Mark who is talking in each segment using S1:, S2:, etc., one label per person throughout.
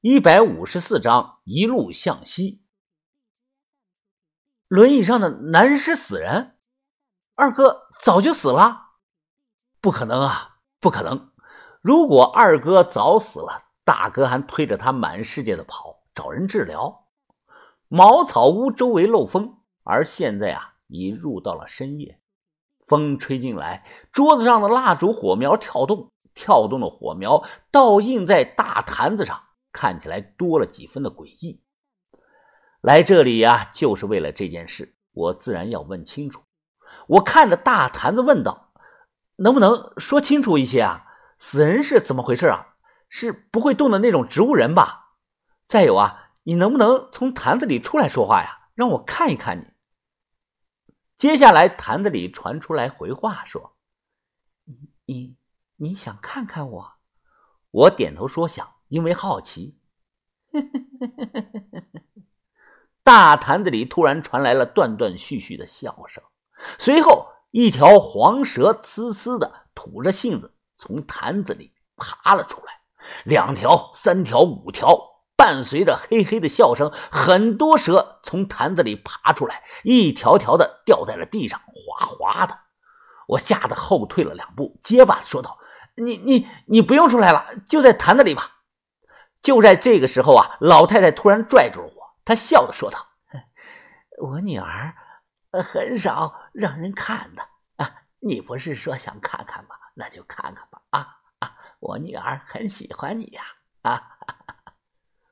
S1: 一百五十四章一路向西。轮椅上的男尸死人，二哥早就死了？不可能啊，不可能！如果二哥早死了，大哥还推着他满世界的跑，找人治疗。茅草屋周围漏风，而现在啊，已入到了深夜，风吹进来，桌子上的蜡烛火苗跳动，跳动的火苗倒映在大坛子上。看起来多了几分的诡异。来这里呀，就是为了这件事，我自然要问清楚。我看着大坛子问道：“能不能说清楚一些啊？死人是怎么回事啊？是不会动的那种植物人吧？再有啊，你能不能从坛子里出来说话呀？让我看一看你。”接下来，坛子里传出来回话说：“你你想看看我？”我点头说想。因为好奇，大坛子里突然传来了断断续续的笑声，随后一条黄蛇呲呲的吐着信子从坛子里爬了出来，两条、三条、五条，伴随着嘿嘿的笑声，很多蛇从坛子里爬出来，一条条的掉在了地上，哗哗的。我吓得后退了两步，结巴的说道：“你、你、你不用出来了，就在坛子里吧。”就在这个时候啊，老太太突然拽住了我，她笑着说道：“我女儿很少让人看的啊，你不是说想看看吗？那就看看吧啊啊！我女儿很喜欢你呀啊！”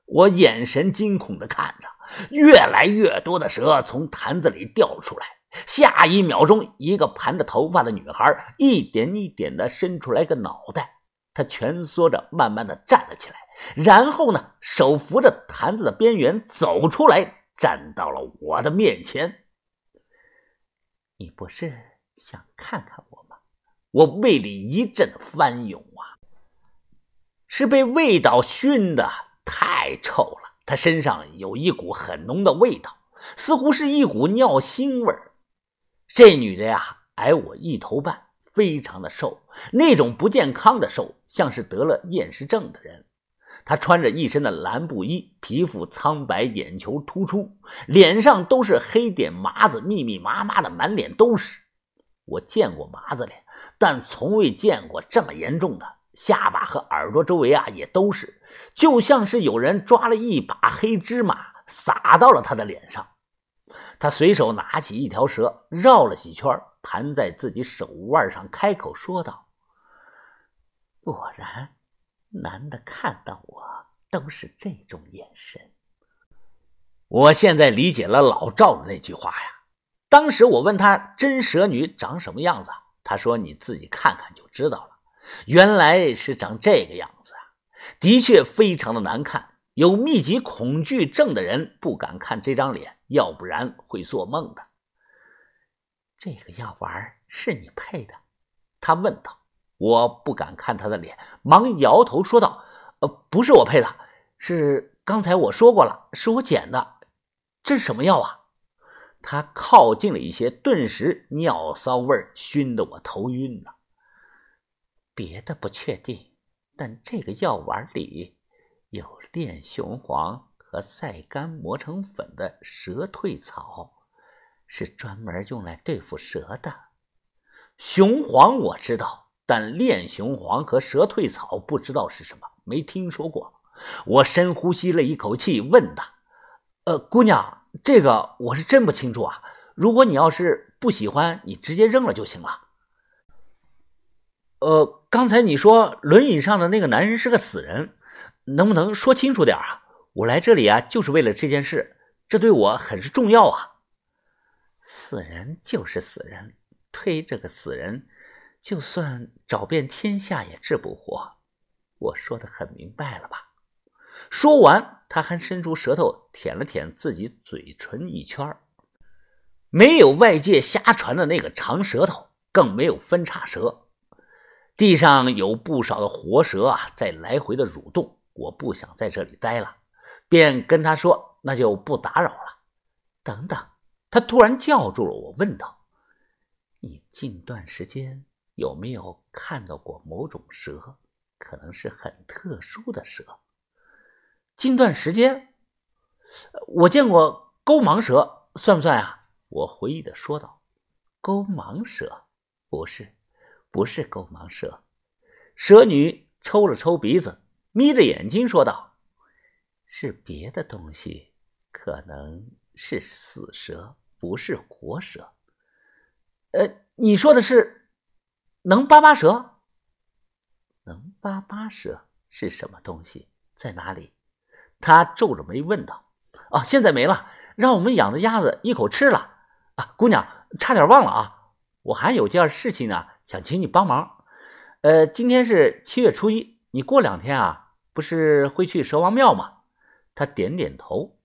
S1: 我眼神惊恐的看着，越来越多的蛇从坛子里掉出来，下一秒钟，一个盘着头发的女孩一点一点的伸出来个脑袋，她蜷缩着，慢慢的站了起来。然后呢，手扶着坛子的边缘走出来，站到了我的面前。你不是想看看我吗？我胃里一阵翻涌啊，是被味道熏的，太臭了。他身上有一股很浓的味道，似乎是一股尿腥味儿这女的呀，矮我一头半，非常的瘦，那种不健康的瘦，像是得了厌食症的人。他穿着一身的蓝布衣，皮肤苍白，眼球突出，脸上都是黑点麻子，密密麻麻的，满脸都是。我见过麻子脸，但从未见过这么严重的。下巴和耳朵周围啊，也都是，就像是有人抓了一把黑芝麻撒到了他的脸上。他随手拿起一条蛇，绕了几圈，盘在自己手腕上，开口说道：“果然。”男的看到我都是这种眼神。我现在理解了老赵的那句话呀。当时我问他真蛇女长什么样子，他说你自己看看就知道了。原来是长这个样子啊，的确非常的难看。有密集恐惧症的人不敢看这张脸，要不然会做梦的。这个药丸是你配的？他问道。我不敢看他的脸，忙摇头说道：“呃，不是我配的，是刚才我说过了，是我捡的。这是什么药啊？”他靠近了一些，顿时尿骚味熏得我头晕了。别的不确定，但这个药丸里有炼雄黄和晒干磨成粉的蛇蜕草，是专门用来对付蛇的。雄黄我知道。但炼雄黄和蛇退草不知道是什么，没听说过。我深呼吸了一口气，问他：“呃，姑娘，这个我是真不清楚啊。如果你要是不喜欢，你直接扔了就行了。”呃，刚才你说轮椅上的那个男人是个死人，能不能说清楚点啊？我来这里啊，就是为了这件事，这对我很是重要啊。死人就是死人，推这个死人。就算找遍天下也治不活，我说的很明白了吧？说完，他还伸出舌头舔了舔自己嘴唇一圈没有外界瞎传的那个长舌头，更没有分叉舌。地上有不少的活蛇啊，在来回的蠕动。我不想在这里待了，便跟他说：“那就不打扰了。”等等，他突然叫住了我，问道：“你近段时间？”有没有看到过某种蛇？可能是很特殊的蛇。近段时间，我见过钩盲蛇，算不算啊？我回忆的说道。钩盲蛇，不是，不是钩盲蛇。蛇女抽了抽鼻子，眯着眼睛说道：“是别的东西，可能是死蛇，不是活蛇。”呃，你说的是能扒扒蛇？能扒扒蛇是什么东西？在哪里？他皱着眉问道：“啊，现在没了，让我们养的鸭子一口吃了。啊，姑娘，差点忘了啊，我还有件事情呢，想请你帮忙。呃，今天是七月初一，你过两天啊，不是会去蛇王庙吗？”他点点头。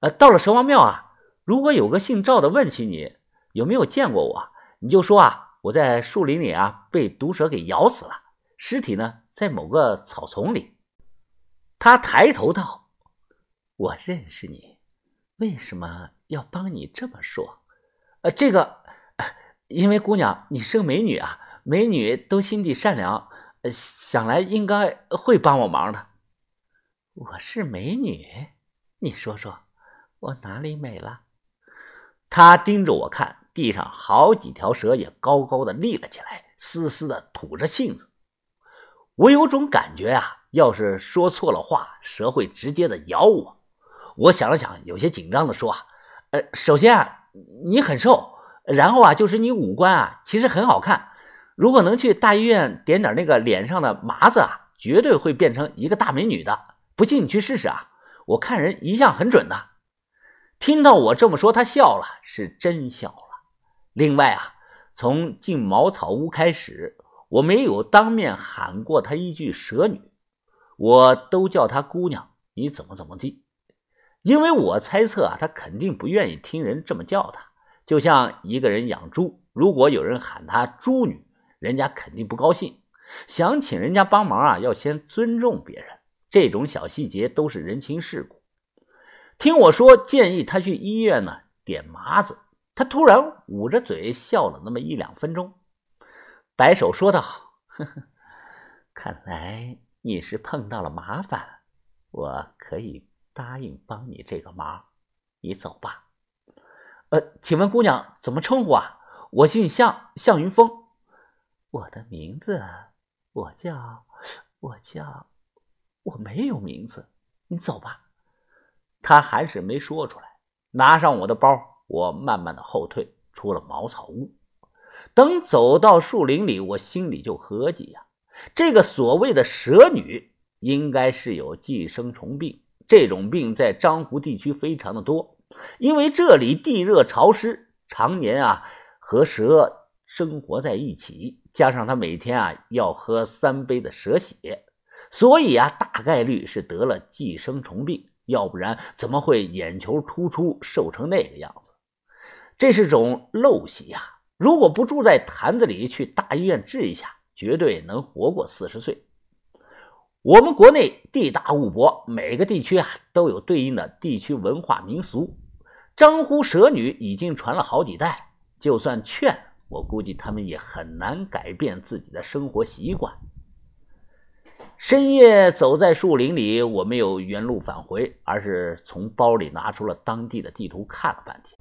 S1: 呃，到了蛇王庙啊，如果有个姓赵的问起你有没有见过我，你就说啊，我在树林里啊被毒蛇给咬死了，尸体呢在某个草丛里。他抬头道：“我认识你，为什么要帮你这么说？呃，这个，因为姑娘你是个美女啊，美女都心地善良，呃想来应该会帮我忙的。我是美女，你说说，我哪里美了？”他盯着我看，地上好几条蛇也高高的立了起来，嘶嘶的吐着信子。我有种感觉啊。要是说错了话，蛇会直接的咬我。我想了想，有些紧张的说：“啊，呃，首先啊，你很瘦，然后啊，就是你五官啊，其实很好看。如果能去大医院点点那个脸上的麻子啊，绝对会变成一个大美女的。不信你去试试啊，我看人一向很准的。”听到我这么说，他笑了，是真笑了。另外啊，从进茅草屋开始，我没有当面喊过她一句“蛇女”。我都叫她姑娘，你怎么怎么地？因为我猜测啊，她肯定不愿意听人这么叫她。就像一个人养猪，如果有人喊她猪女，人家肯定不高兴。想请人家帮忙啊，要先尊重别人。这种小细节都是人情世故。听我说，建议她去医院呢点麻子。他突然捂着嘴笑了那么一两分钟，摆手说道：“呵呵，看来……”你是碰到了麻烦，我可以答应帮你这个忙。你走吧。呃，请问姑娘怎么称呼啊？我姓向，向云峰。我的名字，我叫，我叫，我没有名字。你走吧。他还是没说出来。拿上我的包，我慢慢的后退出了茅草屋。等走到树林里，我心里就合计呀。这个所谓的蛇女，应该是有寄生虫病。这种病在漳湖地区非常的多，因为这里地热潮湿，常年啊和蛇生活在一起，加上他每天啊要喝三杯的蛇血，所以啊大概率是得了寄生虫病。要不然怎么会眼球突出，瘦成那个样子？这是种陋习呀！如果不住在坛子里，去大医院治一下。绝对能活过四十岁。我们国内地大物博，每个地区啊都有对应的地区文化民俗。张呼蛇女已经传了好几代，就算劝，我估计他们也很难改变自己的生活习惯。深夜走在树林里，我没有原路返回，而是从包里拿出了当地的地图看了半天。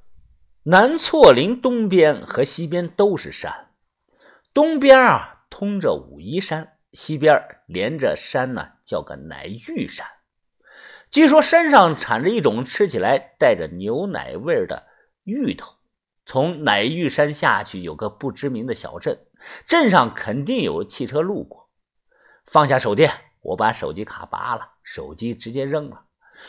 S1: 南错林东边和西边都是山，东边啊。通着武夷山，西边连着山呢，叫个乃玉山。据说山上产着一种吃起来带着牛奶味的芋头。从乃玉山下去有个不知名的小镇，镇上肯定有汽车路过。放下手电，我把手机卡拔了，手机直接扔了，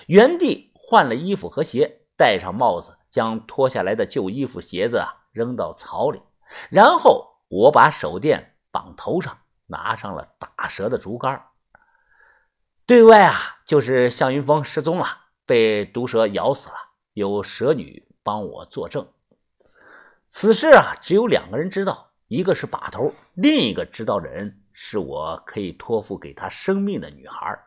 S1: 原地换了衣服和鞋，戴上帽子，将脱下来的旧衣服鞋子扔到草里，然后我把手电。绑头上，拿上了打蛇的竹竿。对外啊，就是向云峰失踪了，被毒蛇咬死了，有蛇女帮我作证。此事啊，只有两个人知道，一个是把头，另一个知道的人是我可以托付给他生命的女孩。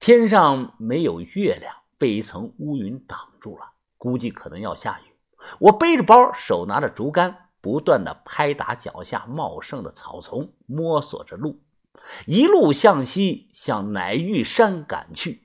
S1: 天上没有月亮，被一层乌云挡住了，估计可能要下雨。我背着包，手拿着竹竿。不断的拍打脚下茂盛的草丛，摸索着路，一路向西，向乃玉山赶去。